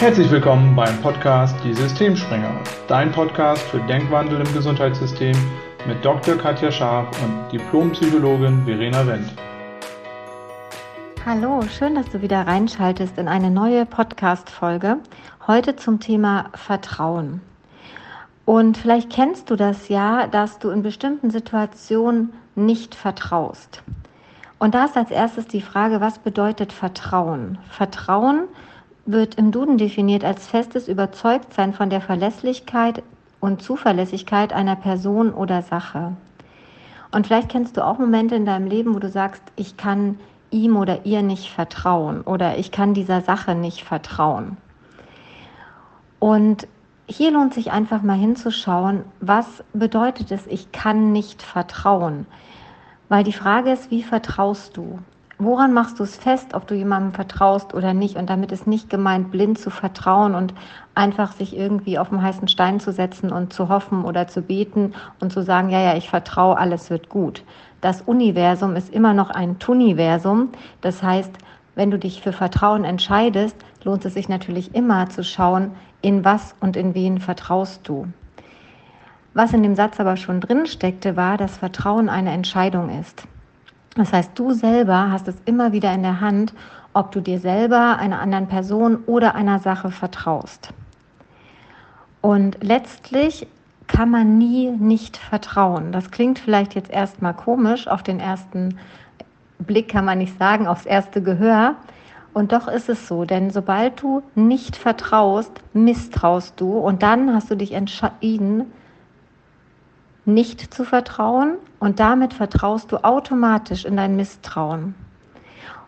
Herzlich willkommen beim Podcast Die Systemspringer, dein Podcast für Denkwandel im Gesundheitssystem mit Dr. Katja Scharf und Diplompsychologin Verena Wendt. Hallo, schön, dass du wieder reinschaltest in eine neue Podcast-Folge. Heute zum Thema Vertrauen. Und vielleicht kennst du das ja, dass du in bestimmten Situationen nicht vertraust. Und da ist als erstes die Frage, was bedeutet Vertrauen? Vertrauen wird im Duden definiert als festes Überzeugtsein von der Verlässlichkeit und Zuverlässigkeit einer Person oder Sache. Und vielleicht kennst du auch Momente in deinem Leben, wo du sagst, ich kann ihm oder ihr nicht vertrauen oder ich kann dieser Sache nicht vertrauen. Und hier lohnt sich einfach mal hinzuschauen, was bedeutet es, ich kann nicht vertrauen. Weil die Frage ist, wie vertraust du? Woran machst du es fest, ob du jemandem vertraust oder nicht? Und damit ist nicht gemeint, blind zu vertrauen und einfach sich irgendwie auf den heißen Stein zu setzen und zu hoffen oder zu beten und zu sagen, ja, ja, ich vertraue, alles wird gut. Das Universum ist immer noch ein Tuniversum. Das heißt, wenn du dich für Vertrauen entscheidest, lohnt es sich natürlich immer zu schauen, in was und in wen vertraust du. Was in dem Satz aber schon drin steckte, war, dass Vertrauen eine Entscheidung ist. Das heißt, du selber hast es immer wieder in der Hand, ob du dir selber, einer anderen Person oder einer Sache vertraust. Und letztlich kann man nie nicht vertrauen. Das klingt vielleicht jetzt erstmal komisch, auf den ersten Blick kann man nicht sagen, aufs erste Gehör. Und doch ist es so, denn sobald du nicht vertraust, misstraust du und dann hast du dich entschieden, nicht zu vertrauen und damit vertraust du automatisch in dein Misstrauen.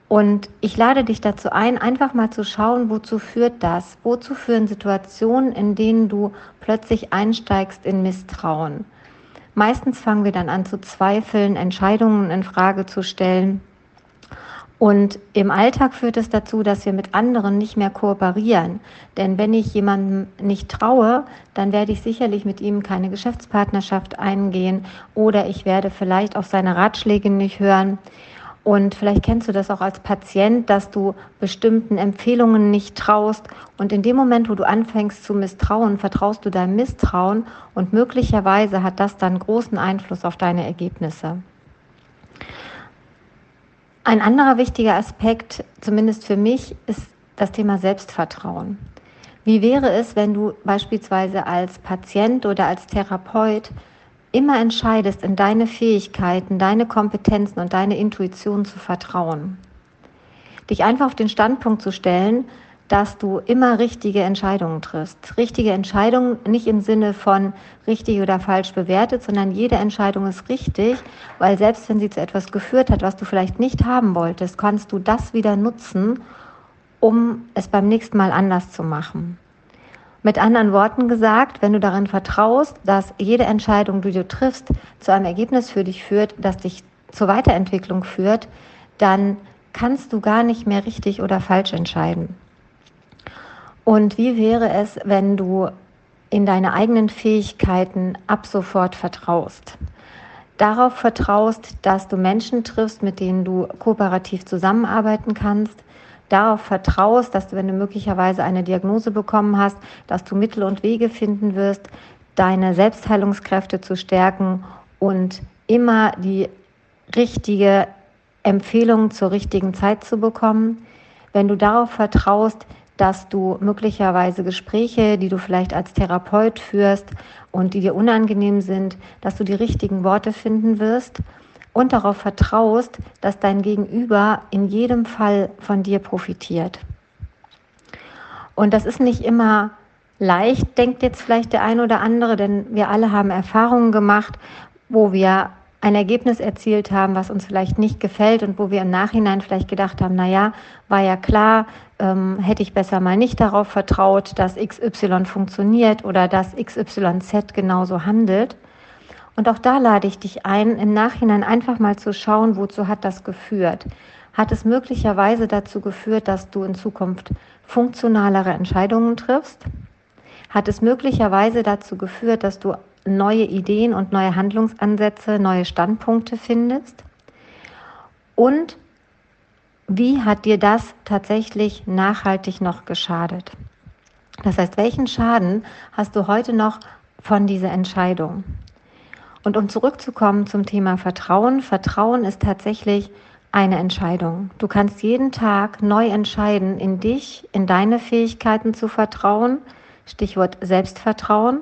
Und ich lade dich dazu ein, einfach mal zu schauen, wozu führt das? Wozu führen Situationen, in denen du plötzlich einsteigst in Misstrauen? Meistens fangen wir dann an zu zweifeln, Entscheidungen in Frage zu stellen und im Alltag führt es dazu, dass wir mit anderen nicht mehr kooperieren. Denn wenn ich jemandem nicht traue, dann werde ich sicherlich mit ihm keine Geschäftspartnerschaft eingehen oder ich werde vielleicht auf seine Ratschläge nicht hören. Und vielleicht kennst du das auch als Patient, dass du bestimmten Empfehlungen nicht traust. Und in dem Moment, wo du anfängst zu misstrauen, vertraust du deinem Misstrauen und möglicherweise hat das dann großen Einfluss auf deine Ergebnisse. Ein anderer wichtiger Aspekt, zumindest für mich, ist das Thema Selbstvertrauen. Wie wäre es, wenn du beispielsweise als Patient oder als Therapeut immer entscheidest, in deine Fähigkeiten, deine Kompetenzen und deine Intuition zu vertrauen? Dich einfach auf den Standpunkt zu stellen, dass du immer richtige Entscheidungen triffst. Richtige Entscheidungen nicht im Sinne von richtig oder falsch bewertet, sondern jede Entscheidung ist richtig, weil selbst wenn sie zu etwas geführt hat, was du vielleicht nicht haben wolltest, kannst du das wieder nutzen, um es beim nächsten Mal anders zu machen. Mit anderen Worten gesagt, wenn du darin vertraust, dass jede Entscheidung, die du triffst, zu einem Ergebnis für dich führt, das dich zur Weiterentwicklung führt, dann kannst du gar nicht mehr richtig oder falsch entscheiden. Und wie wäre es, wenn du in deine eigenen Fähigkeiten ab sofort vertraust? Darauf vertraust, dass du Menschen triffst, mit denen du kooperativ zusammenarbeiten kannst. Darauf vertraust, dass du, wenn du möglicherweise eine Diagnose bekommen hast, dass du Mittel und Wege finden wirst, deine Selbstheilungskräfte zu stärken und immer die richtige Empfehlung zur richtigen Zeit zu bekommen. Wenn du darauf vertraust, dass du möglicherweise Gespräche, die du vielleicht als Therapeut führst und die dir unangenehm sind, dass du die richtigen Worte finden wirst und darauf vertraust, dass dein Gegenüber in jedem Fall von dir profitiert. Und das ist nicht immer leicht, denkt jetzt vielleicht der ein oder andere, denn wir alle haben Erfahrungen gemacht, wo wir ein Ergebnis erzielt haben, was uns vielleicht nicht gefällt und wo wir im Nachhinein vielleicht gedacht haben, na ja, war ja klar, ähm, hätte ich besser mal nicht darauf vertraut, dass XY funktioniert oder dass XYZ genauso handelt. Und auch da lade ich dich ein, im Nachhinein einfach mal zu schauen, wozu hat das geführt. Hat es möglicherweise dazu geführt, dass du in Zukunft funktionalere Entscheidungen triffst? Hat es möglicherweise dazu geführt, dass du neue Ideen und neue Handlungsansätze, neue Standpunkte findest? Und wie hat dir das tatsächlich nachhaltig noch geschadet? Das heißt, welchen Schaden hast du heute noch von dieser Entscheidung? Und um zurückzukommen zum Thema Vertrauen, Vertrauen ist tatsächlich eine Entscheidung. Du kannst jeden Tag neu entscheiden, in dich, in deine Fähigkeiten zu vertrauen, Stichwort Selbstvertrauen.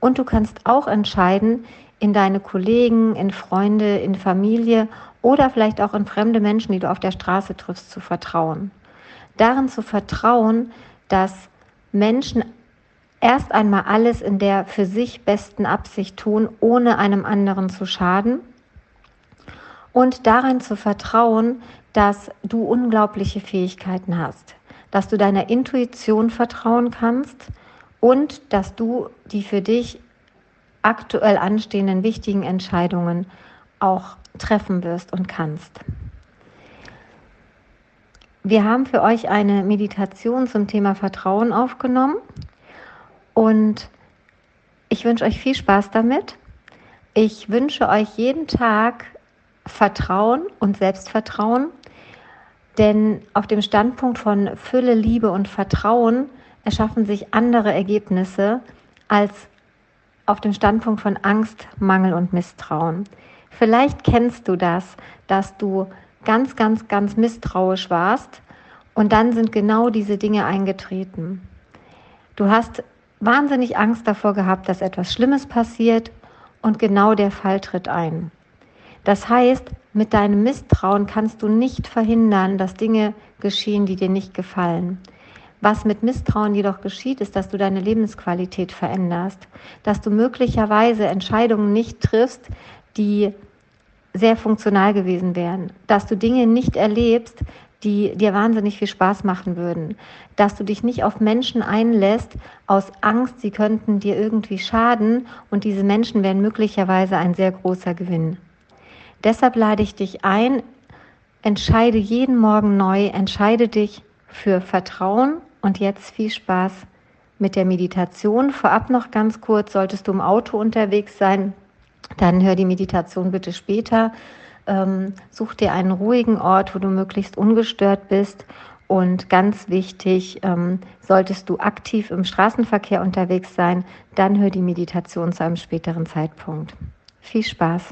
Und du kannst auch entscheiden, in deine Kollegen, in Freunde, in Familie oder vielleicht auch in fremde Menschen, die du auf der Straße triffst, zu vertrauen. Darin zu vertrauen, dass Menschen erst einmal alles in der für sich besten Absicht tun, ohne einem anderen zu schaden. Und darin zu vertrauen, dass du unglaubliche Fähigkeiten hast, dass du deiner Intuition vertrauen kannst und dass du die für dich aktuell anstehenden wichtigen Entscheidungen auch treffen wirst und kannst. Wir haben für euch eine Meditation zum Thema Vertrauen aufgenommen und ich wünsche euch viel Spaß damit. Ich wünsche euch jeden Tag Vertrauen und Selbstvertrauen, denn auf dem Standpunkt von Fülle, Liebe und Vertrauen erschaffen sich andere Ergebnisse als auf dem Standpunkt von Angst, Mangel und Misstrauen. Vielleicht kennst du das, dass du ganz, ganz, ganz misstrauisch warst und dann sind genau diese Dinge eingetreten. Du hast wahnsinnig Angst davor gehabt, dass etwas Schlimmes passiert und genau der Fall tritt ein. Das heißt, mit deinem Misstrauen kannst du nicht verhindern, dass Dinge geschehen, die dir nicht gefallen. Was mit Misstrauen jedoch geschieht, ist, dass du deine Lebensqualität veränderst, dass du möglicherweise Entscheidungen nicht triffst, die sehr funktional gewesen wären, dass du Dinge nicht erlebst, die dir wahnsinnig viel Spaß machen würden, dass du dich nicht auf Menschen einlässt aus Angst, sie könnten dir irgendwie schaden und diese Menschen wären möglicherweise ein sehr großer Gewinn. Deshalb lade ich dich ein, entscheide jeden Morgen neu, entscheide dich für Vertrauen und jetzt viel Spaß mit der Meditation. Vorab noch ganz kurz, solltest du im Auto unterwegs sein, dann hör die Meditation bitte später. Ähm, such dir einen ruhigen Ort, wo du möglichst ungestört bist. Und ganz wichtig, ähm, solltest du aktiv im Straßenverkehr unterwegs sein, dann hör die Meditation zu einem späteren Zeitpunkt. Viel Spaß.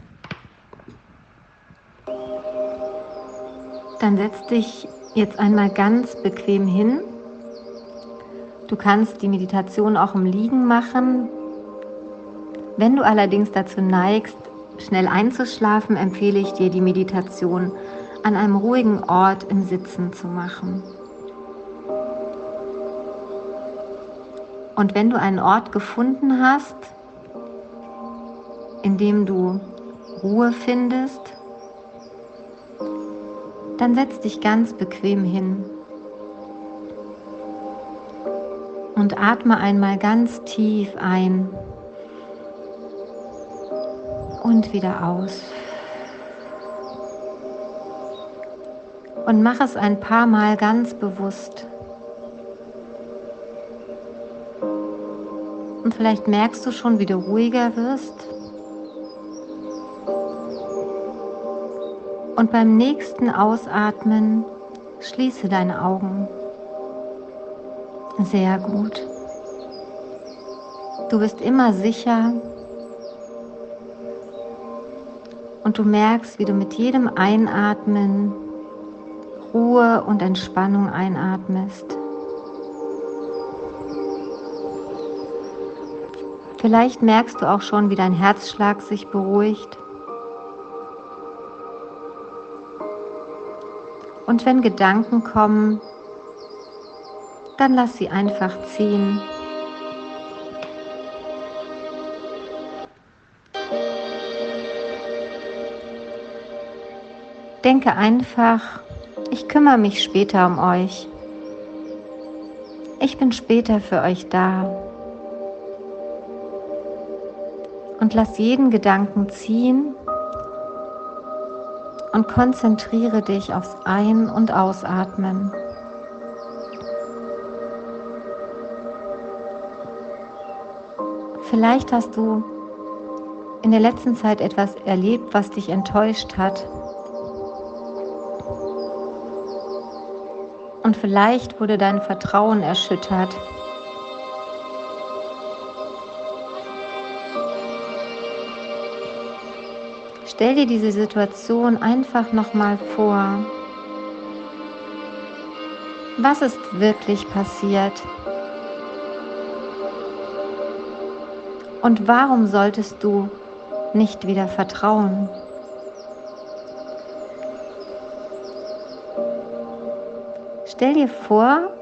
Dann setz dich jetzt einmal ganz bequem hin Du kannst die Meditation auch im Liegen machen. Wenn du allerdings dazu neigst, schnell einzuschlafen, empfehle ich dir, die Meditation an einem ruhigen Ort im Sitzen zu machen. Und wenn du einen Ort gefunden hast, in dem du Ruhe findest, dann setz dich ganz bequem hin. und atme einmal ganz tief ein und wieder aus. Und mach es ein paar Mal ganz bewusst. Und vielleicht merkst du schon, wie du ruhiger wirst. Und beim nächsten Ausatmen schließe deine Augen. Sehr gut. Du bist immer sicher und du merkst, wie du mit jedem Einatmen Ruhe und Entspannung einatmest. Vielleicht merkst du auch schon, wie dein Herzschlag sich beruhigt. Und wenn Gedanken kommen, dann lass sie einfach ziehen. Denke einfach, ich kümmere mich später um euch. Ich bin später für euch da. Und lass jeden Gedanken ziehen und konzentriere dich aufs Ein- und Ausatmen. Vielleicht hast du in der letzten Zeit etwas erlebt, was dich enttäuscht hat. Und vielleicht wurde dein Vertrauen erschüttert. Stell dir diese Situation einfach nochmal vor. Was ist wirklich passiert? Und warum solltest du nicht wieder vertrauen? Stell dir vor,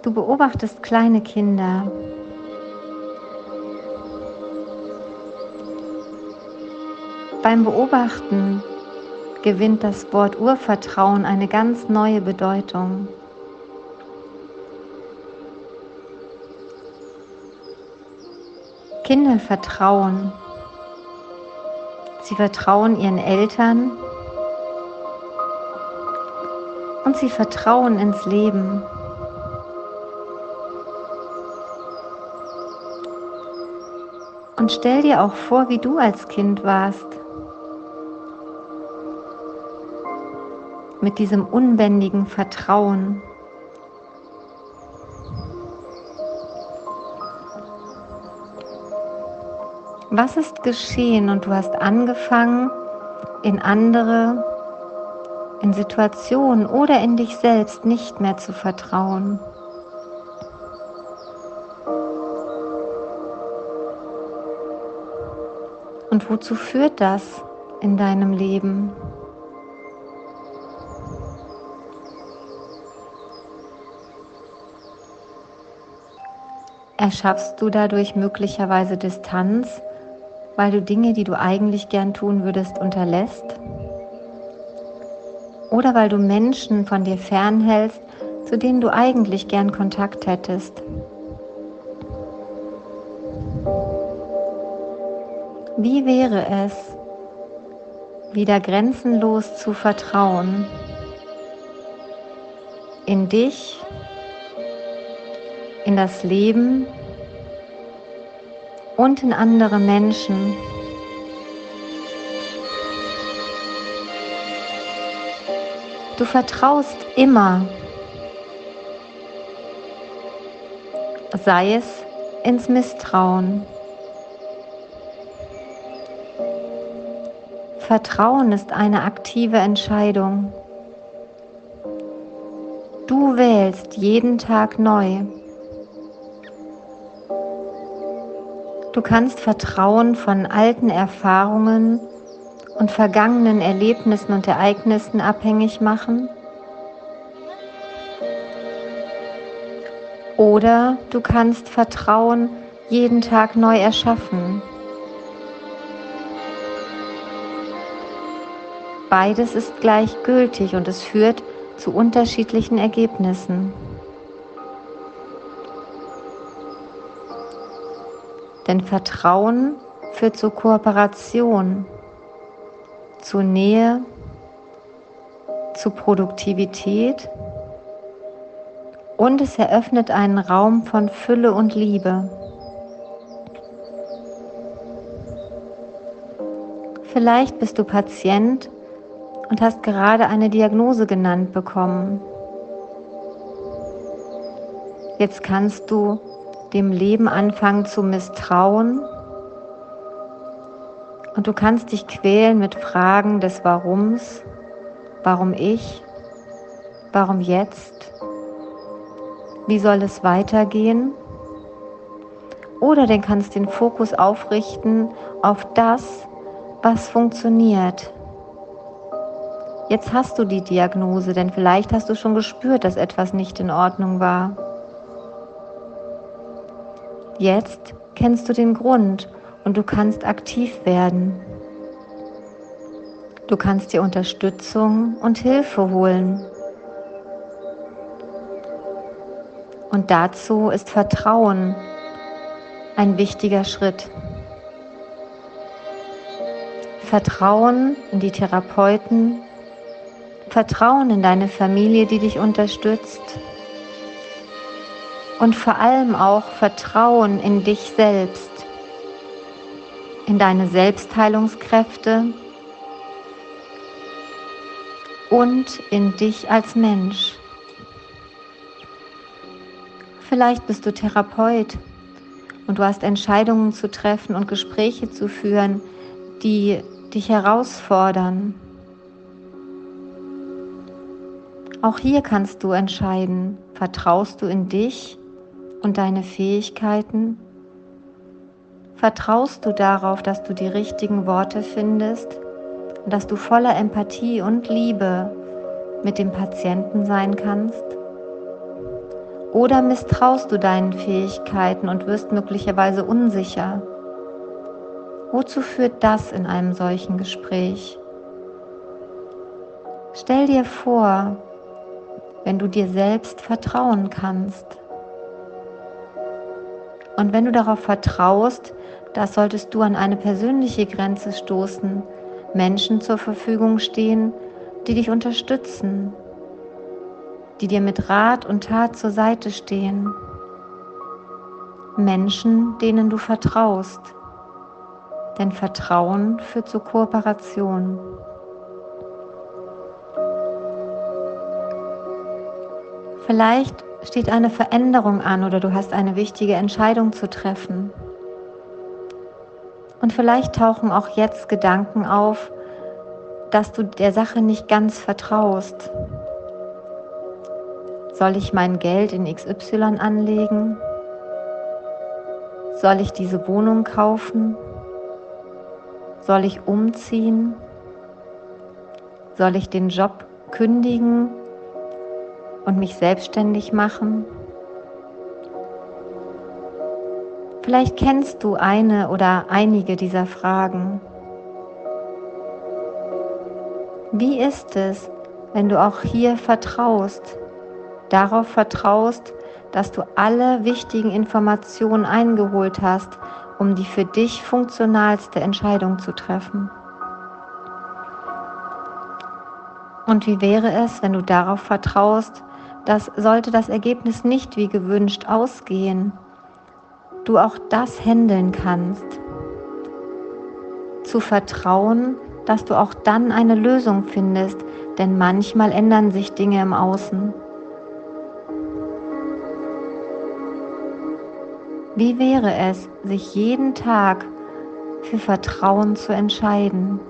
du beobachtest kleine Kinder. Beim Beobachten gewinnt das Wort Urvertrauen eine ganz neue Bedeutung. Kinder vertrauen. Sie vertrauen ihren Eltern und sie vertrauen ins Leben. Und stell dir auch vor, wie du als Kind warst. Mit diesem unbändigen Vertrauen. Was ist geschehen und du hast angefangen, in andere in Situationen oder in dich selbst nicht mehr zu vertrauen. Und wozu führt das in deinem Leben? Erschaffst du dadurch möglicherweise Distanz, weil du Dinge, die du eigentlich gern tun würdest, unterlässt? oder weil du Menschen von dir fernhältst, zu denen du eigentlich gern Kontakt hättest. Wie wäre es, wieder grenzenlos zu vertrauen in dich, in das Leben und in andere Menschen? Du vertraust immer, sei es ins Misstrauen. Vertrauen ist eine aktive Entscheidung. Du wählst jeden Tag neu. Du kannst Vertrauen von alten Erfahrungen und vergangenen Erlebnissen und Ereignissen abhängig machen. Oder du kannst Vertrauen jeden Tag neu erschaffen. Beides ist gleichgültig und es führt zu unterschiedlichen Ergebnissen. Denn Vertrauen führt zur Kooperation zu Nähe, zu Produktivität und es eröffnet einen Raum von Fülle und Liebe. Vielleicht bist du Patient und hast gerade eine Diagnose genannt bekommen. Jetzt kannst du dem Leben anfangen zu misstrauen und du kannst dich quälen mit Fragen des Warums, warum ich, warum jetzt, wie soll es weitergehen? Oder du kannst den Fokus aufrichten auf das, was funktioniert. Jetzt hast du die Diagnose, denn vielleicht hast du schon gespürt, dass etwas nicht in Ordnung war. Jetzt kennst du den Grund und du kannst aktiv werden. Du kannst dir Unterstützung und Hilfe holen. Und dazu ist Vertrauen ein wichtiger Schritt. Vertrauen in die Therapeuten, Vertrauen in deine Familie, die dich unterstützt und vor allem auch Vertrauen in dich selbst in deine Selbstheilungskräfte und in dich als Mensch. Vielleicht bist du Therapeut und du hast Entscheidungen zu treffen und Gespräche zu führen, die dich herausfordern. Auch hier kannst du entscheiden, vertraust du in dich und deine Fähigkeiten? Vertraust du darauf, dass du die richtigen Worte findest und dass du voller Empathie und Liebe mit dem Patienten sein kannst? Oder misstraust du deinen Fähigkeiten und wirst möglicherweise unsicher? Wozu führt das in einem solchen Gespräch? Stell dir vor, wenn du dir selbst vertrauen kannst. Und wenn du darauf vertraust, dass solltest du an eine persönliche Grenze stoßen, Menschen zur Verfügung stehen, die dich unterstützen, die dir mit Rat und Tat zur Seite stehen. Menschen, denen du vertraust. Denn Vertrauen führt zur Kooperation. Vielleicht steht eine Veränderung an oder du hast eine wichtige Entscheidung zu treffen. Und vielleicht tauchen auch jetzt Gedanken auf, dass du der Sache nicht ganz vertraust. Soll ich mein Geld in XY anlegen? Soll ich diese Wohnung kaufen? Soll ich umziehen? Soll ich den Job kündigen und mich selbstständig machen? Vielleicht kennst du eine oder einige dieser Fragen. Wie ist es, wenn du auch hier vertraust, darauf vertraust, dass du alle wichtigen Informationen eingeholt hast, um die für dich funktionalste Entscheidung zu treffen? Und wie wäre es, wenn du darauf vertraust, dass sollte das Ergebnis nicht wie gewünscht ausgehen, du auch das handeln kannst. Zu vertrauen, dass du auch dann eine Lösung findest, denn manchmal ändern sich Dinge im Außen. Wie wäre es, sich jeden Tag für Vertrauen zu entscheiden?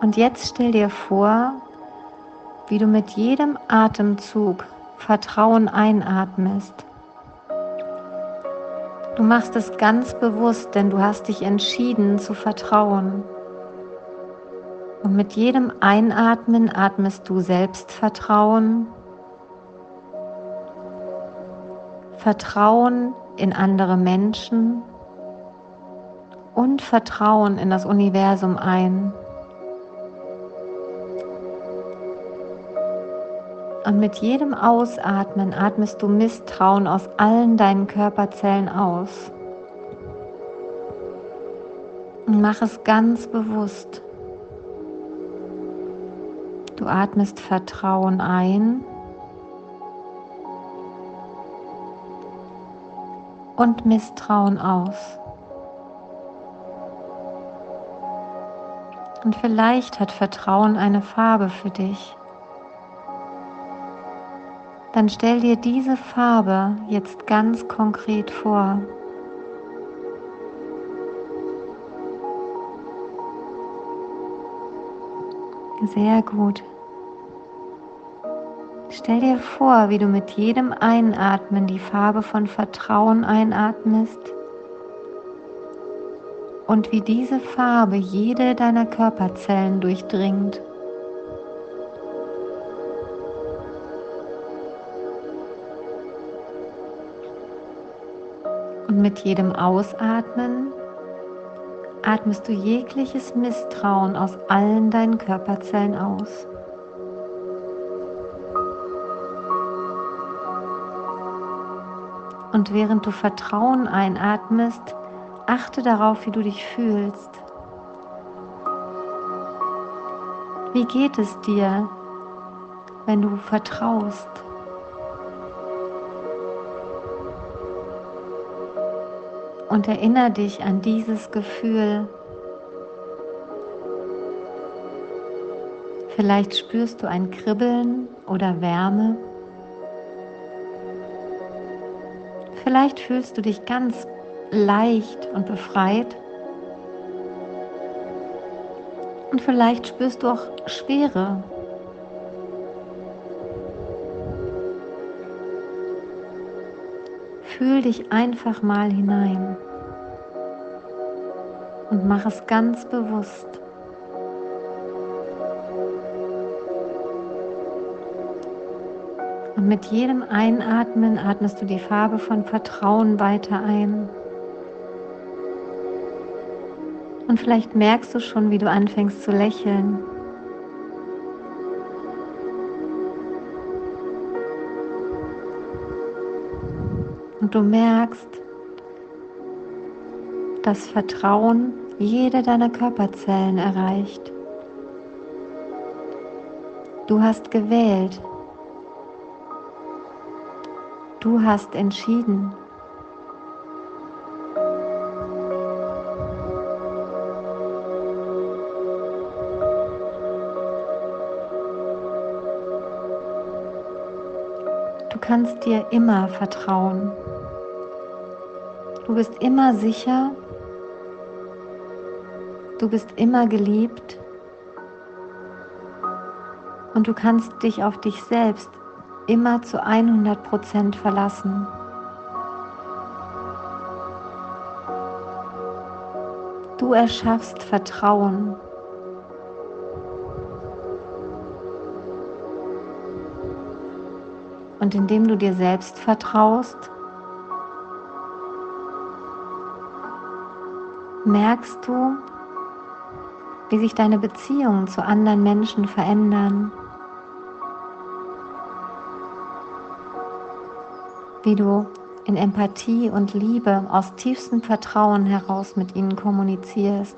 Und jetzt stell dir vor, wie du mit jedem Atemzug Vertrauen einatmest. Du machst es ganz bewusst, denn du hast dich entschieden zu vertrauen. Und mit jedem Einatmen atmest du Selbstvertrauen, Vertrauen in andere Menschen und Vertrauen in das Universum ein. Und mit jedem Ausatmen atmest du Misstrauen aus allen deinen Körperzellen aus. Und mach es ganz bewusst. Du atmest Vertrauen ein und Misstrauen aus. Und vielleicht hat Vertrauen eine Farbe für dich dann stell dir diese Farbe jetzt ganz konkret vor. Sehr gut. Stell dir vor, wie du mit jedem Einatmen die Farbe von Vertrauen einatmest und wie diese Farbe jede deiner Körperzellen durchdringt. Mit jedem Ausatmen atmest du jegliches Misstrauen aus allen deinen Körperzellen aus. Und während du Vertrauen einatmest, achte darauf, wie du dich fühlst. Wie geht es dir, wenn du vertraust? Und erinnere dich an dieses Gefühl. Vielleicht spürst du ein Kribbeln oder Wärme. Vielleicht fühlst du dich ganz leicht und befreit. Und vielleicht spürst du auch Schwere. Fühl dich einfach mal hinein und mach es ganz bewusst. Und mit jedem Einatmen atmest du die Farbe von Vertrauen weiter ein. Und vielleicht merkst du schon, wie du anfängst zu lächeln. Und du merkst, dass Vertrauen jede deiner Körperzellen erreicht. Du hast gewählt. Du hast entschieden. Du kannst dir immer vertrauen. Du bist immer sicher. Du bist immer geliebt. Und du kannst dich auf dich selbst immer zu 100 Prozent verlassen. Du erschaffst Vertrauen. Und indem du dir selbst vertraust, merkst du, wie sich deine Beziehungen zu anderen Menschen verändern. wie du in Empathie und Liebe aus tiefstem Vertrauen heraus mit ihnen kommunizierst.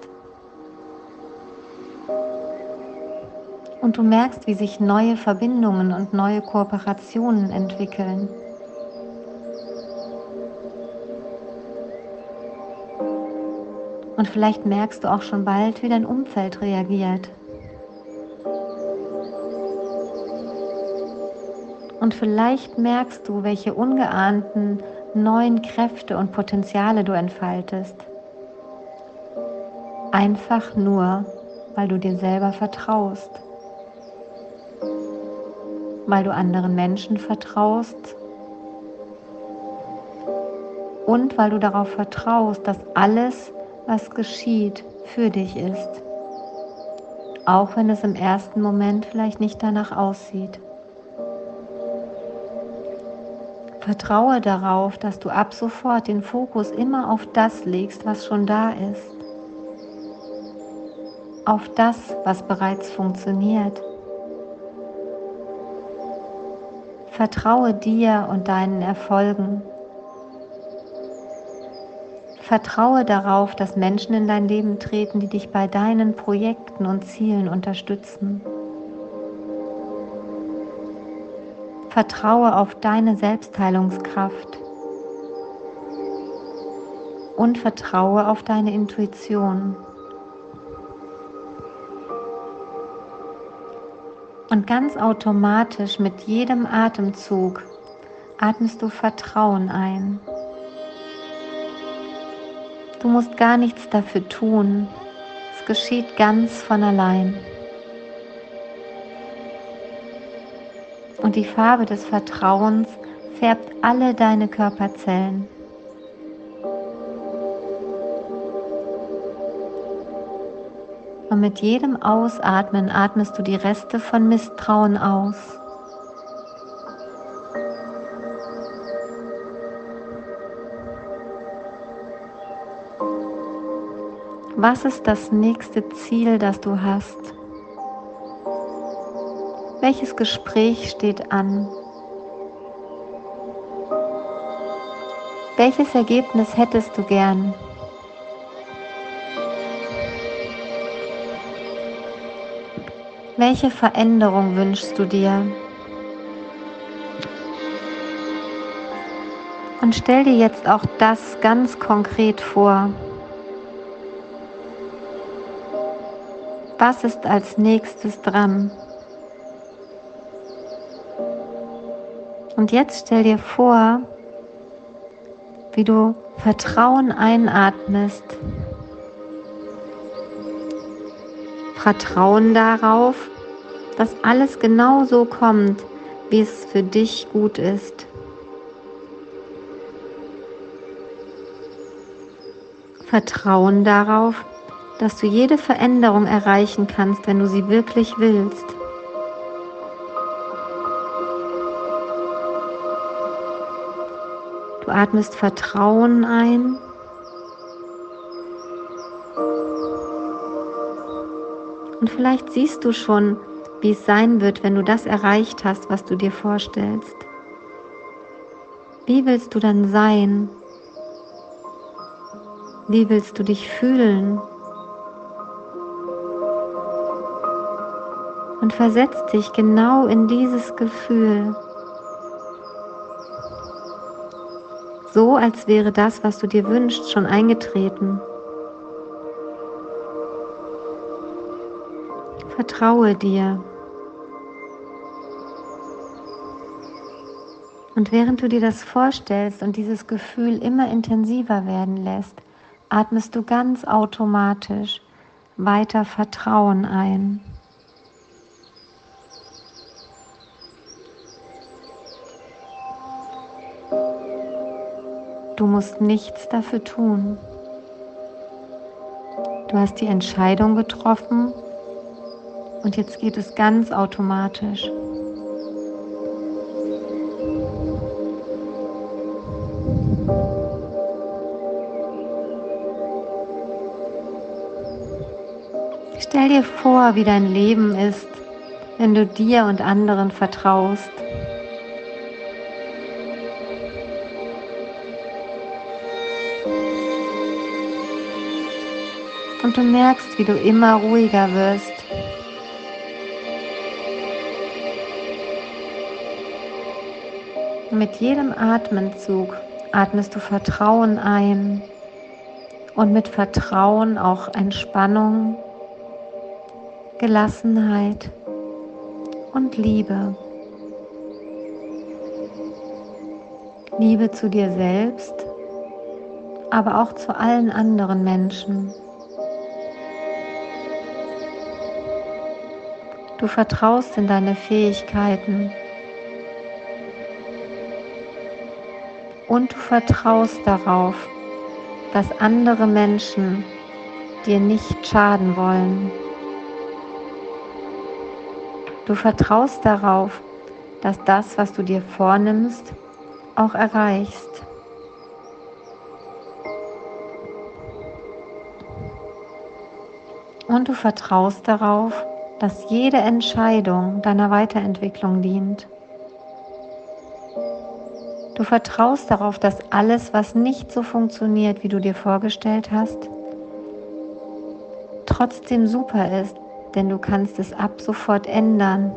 Und du merkst, wie sich neue Verbindungen und neue Kooperationen entwickeln. Und vielleicht merkst du auch schon bald, wie dein Umfeld reagiert. Und vielleicht merkst du, welche ungeahnten neuen Kräfte und Potenziale du entfaltest. Einfach nur, weil du dir selber vertraust. Weil du anderen Menschen vertraust. Und weil du darauf vertraust, dass alles, was geschieht, für dich ist. Auch wenn es im ersten Moment vielleicht nicht danach aussieht. Vertraue darauf, dass du ab sofort den Fokus immer auf das legst, was schon da ist. Auf das, was bereits funktioniert. Vertraue dir und deinen Erfolgen. Vertraue darauf, dass Menschen in dein Leben treten, die dich bei deinen Projekten und Zielen unterstützen. Vertraue auf deine Selbstheilungskraft und vertraue auf deine Intuition. Und ganz automatisch mit jedem Atemzug atmest du Vertrauen ein. Du musst gar nichts dafür tun. Es geschieht ganz von allein. und die Farbe des Vertrauens färbt alle deine Körperzellen. Und mit jedem Ausatmen atmest du die Reste von Misstrauen aus. Was ist das nächste Ziel, das du hast? Welches Gespräch steht an? Welches Ergebnis hättest du gern? Welche Veränderung wünschst du dir? Und stell dir jetzt auch das ganz konkret vor. Was ist als nächstes dran? Und jetzt stell dir vor, wie du Vertrauen einatmest. Vertrauen darauf, dass alles genau so kommt, wie es für dich gut ist. Vertrauen darauf, dass du jede Veränderung erreichen kannst, wenn du sie wirklich willst. Du atmest Vertrauen ein. Und vielleicht siehst du schon, wie es sein wird, wenn du das erreicht hast, was du dir vorstellst. Wie willst du dann sein? Wie willst du dich fühlen? Und versetz dich genau in dieses Gefühl. So als wäre das, was du dir wünschst, schon eingetreten. Vertraue dir. Und während du dir das vorstellst und dieses Gefühl immer intensiver werden lässt, atmest du ganz automatisch weiter Vertrauen ein. Du musst nichts dafür tun. Du hast die Entscheidung getroffen und jetzt geht es ganz automatisch. Stell dir vor, wie dein Leben ist, wenn du dir und anderen vertraust. Und du merkst, wie du immer ruhiger wirst. mit jedem Atemzug atmest du Vertrauen ein und mit Vertrauen auch Entspannung Gelassenheit und Liebe. Liebe zu dir selbst, aber auch zu allen anderen Menschen. Du vertraust in deine Fähigkeiten und du vertraust darauf, dass andere Menschen dir nicht schaden wollen. Du vertraust darauf, dass das, was du dir vornimmst, auch erreichst. Und du vertraust darauf, dass jede Entscheidung deiner Weiterentwicklung dient. Du vertraust darauf, dass alles, was nicht so funktioniert, wie du dir vorgestellt hast, trotzdem super ist, denn du kannst es ab sofort ändern.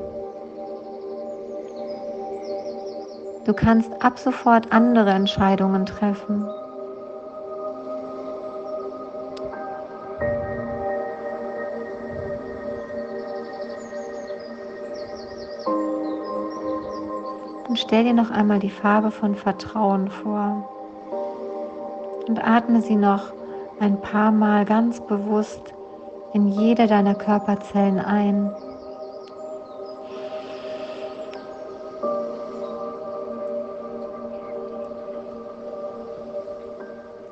Du kannst ab sofort andere Entscheidungen treffen. Und stell dir noch einmal die Farbe von Vertrauen vor und atme sie noch ein paar Mal ganz bewusst in jede deiner Körperzellen ein.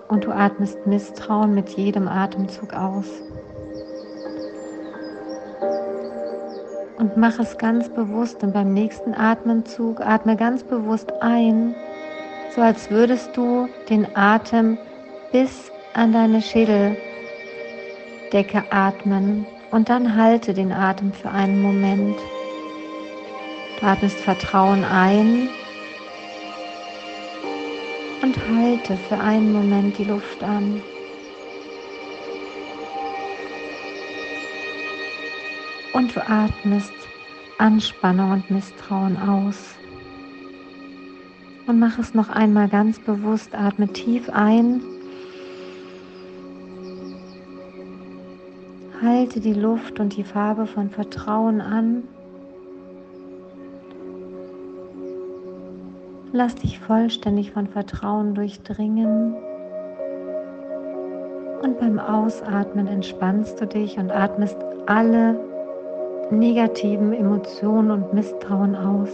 Und du atmest Misstrauen mit jedem Atemzug aus. Und mach es ganz bewusst und beim nächsten Atemzug atme ganz bewusst ein, so als würdest du den Atem bis an deine Schädel Decke atmen und dann halte den Atem für einen Moment. Du atmest Vertrauen ein und halte für einen Moment die Luft an. Und du atmest Anspannung und Misstrauen aus. Und mach es noch einmal ganz bewusst. Atme tief ein Halte die Luft und die Farbe von Vertrauen an Lass dich vollständig von Vertrauen durchdringen. Und beim Ausatmen entspannst du dich und atmest alle negativen Emotionen und Misstrauen aus.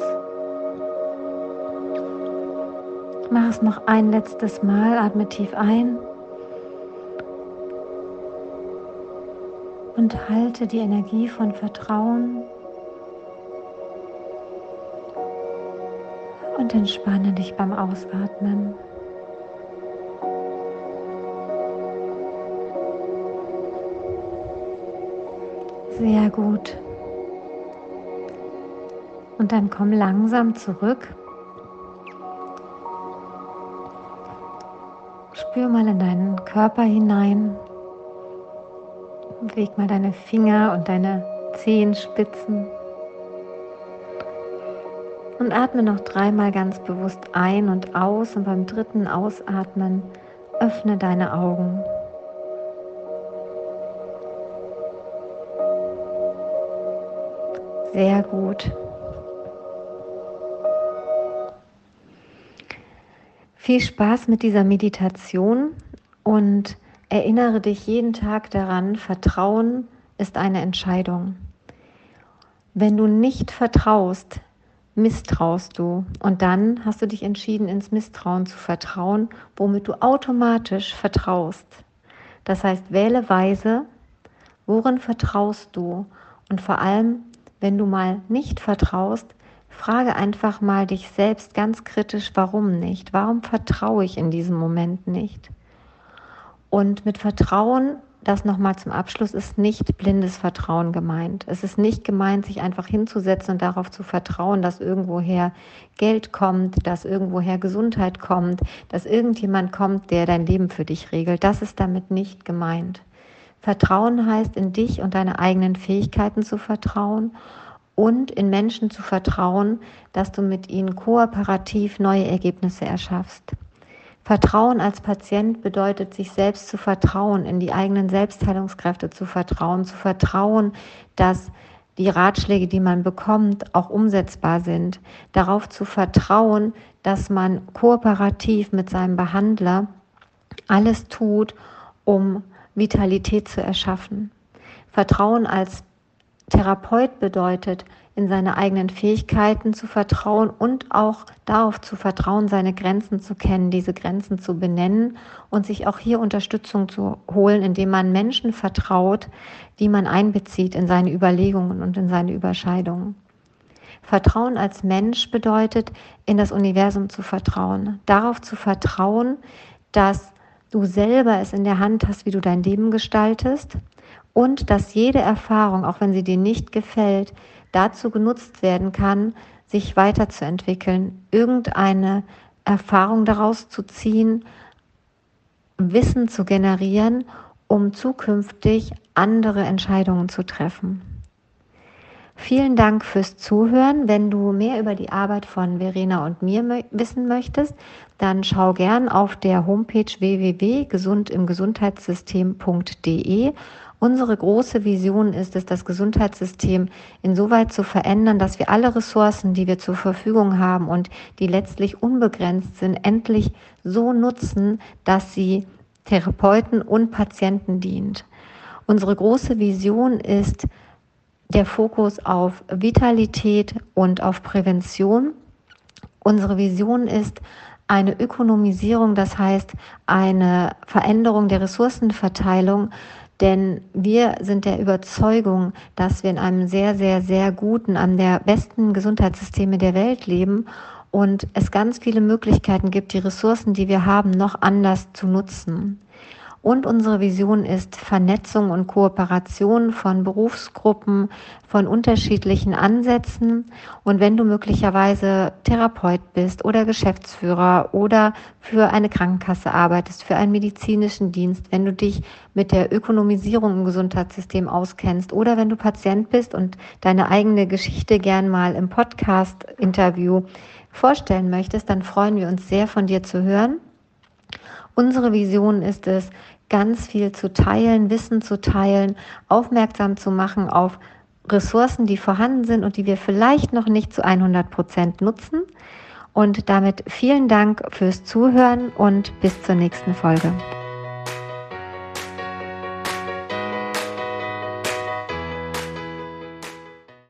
Mach es noch ein letztes Mal, atme tief ein und halte die Energie von Vertrauen und entspanne dich beim Ausatmen. Sehr gut. Und dann komm langsam zurück. Spür mal in deinen Körper hinein. Beweg mal deine Finger und deine Zehenspitzen. Und atme noch dreimal ganz bewusst ein und aus und beim dritten Ausatmen öffne deine Augen. Sehr gut. Viel Spaß mit dieser Meditation und erinnere dich jeden Tag daran, Vertrauen ist eine Entscheidung. Wenn du nicht vertraust, misstraust du und dann hast du dich entschieden, ins Misstrauen zu vertrauen, womit du automatisch vertraust. Das heißt, wähle weise, worin vertraust du und vor allem, wenn du mal nicht vertraust, Frage einfach mal dich selbst ganz kritisch, warum nicht? Warum vertraue ich in diesem Moment nicht? Und mit Vertrauen, das nochmal zum Abschluss, ist nicht blindes Vertrauen gemeint. Es ist nicht gemeint, sich einfach hinzusetzen und darauf zu vertrauen, dass irgendwoher Geld kommt, dass irgendwoher Gesundheit kommt, dass irgendjemand kommt, der dein Leben für dich regelt. Das ist damit nicht gemeint. Vertrauen heißt, in dich und deine eigenen Fähigkeiten zu vertrauen und in Menschen zu vertrauen, dass du mit ihnen kooperativ neue Ergebnisse erschaffst. Vertrauen als Patient bedeutet, sich selbst zu vertrauen, in die eigenen Selbstheilungskräfte zu vertrauen, zu vertrauen, dass die Ratschläge, die man bekommt, auch umsetzbar sind. Darauf zu vertrauen, dass man kooperativ mit seinem Behandler alles tut, um Vitalität zu erschaffen. Vertrauen als Therapeut bedeutet, in seine eigenen Fähigkeiten zu vertrauen und auch darauf zu vertrauen, seine Grenzen zu kennen, diese Grenzen zu benennen und sich auch hier Unterstützung zu holen, indem man Menschen vertraut, die man einbezieht in seine Überlegungen und in seine Überscheidungen. Vertrauen als Mensch bedeutet, in das Universum zu vertrauen, darauf zu vertrauen, dass du selber es in der Hand hast, wie du dein Leben gestaltest und dass jede Erfahrung, auch wenn sie dir nicht gefällt, dazu genutzt werden kann, sich weiterzuentwickeln, irgendeine Erfahrung daraus zu ziehen, Wissen zu generieren, um zukünftig andere Entscheidungen zu treffen. Vielen Dank fürs Zuhören. Wenn du mehr über die Arbeit von Verena und mir wissen möchtest, dann schau gern auf der Homepage www.gesundimgesundheitssystem.de Unsere große Vision ist es, das Gesundheitssystem insoweit zu verändern, dass wir alle Ressourcen, die wir zur Verfügung haben und die letztlich unbegrenzt sind, endlich so nutzen, dass sie Therapeuten und Patienten dient. Unsere große Vision ist der Fokus auf Vitalität und auf Prävention. Unsere Vision ist eine Ökonomisierung, das heißt eine Veränderung der Ressourcenverteilung, denn wir sind der Überzeugung, dass wir in einem sehr, sehr, sehr guten, einem der besten Gesundheitssysteme der Welt leben und es ganz viele Möglichkeiten gibt, die Ressourcen, die wir haben, noch anders zu nutzen. Und unsere Vision ist Vernetzung und Kooperation von Berufsgruppen, von unterschiedlichen Ansätzen. Und wenn du möglicherweise Therapeut bist oder Geschäftsführer oder für eine Krankenkasse arbeitest, für einen medizinischen Dienst, wenn du dich mit der Ökonomisierung im Gesundheitssystem auskennst oder wenn du Patient bist und deine eigene Geschichte gern mal im Podcast-Interview vorstellen möchtest, dann freuen wir uns sehr von dir zu hören. Unsere Vision ist es, ganz viel zu teilen, Wissen zu teilen, aufmerksam zu machen auf Ressourcen, die vorhanden sind und die wir vielleicht noch nicht zu 100 Prozent nutzen. Und damit vielen Dank fürs Zuhören und bis zur nächsten Folge.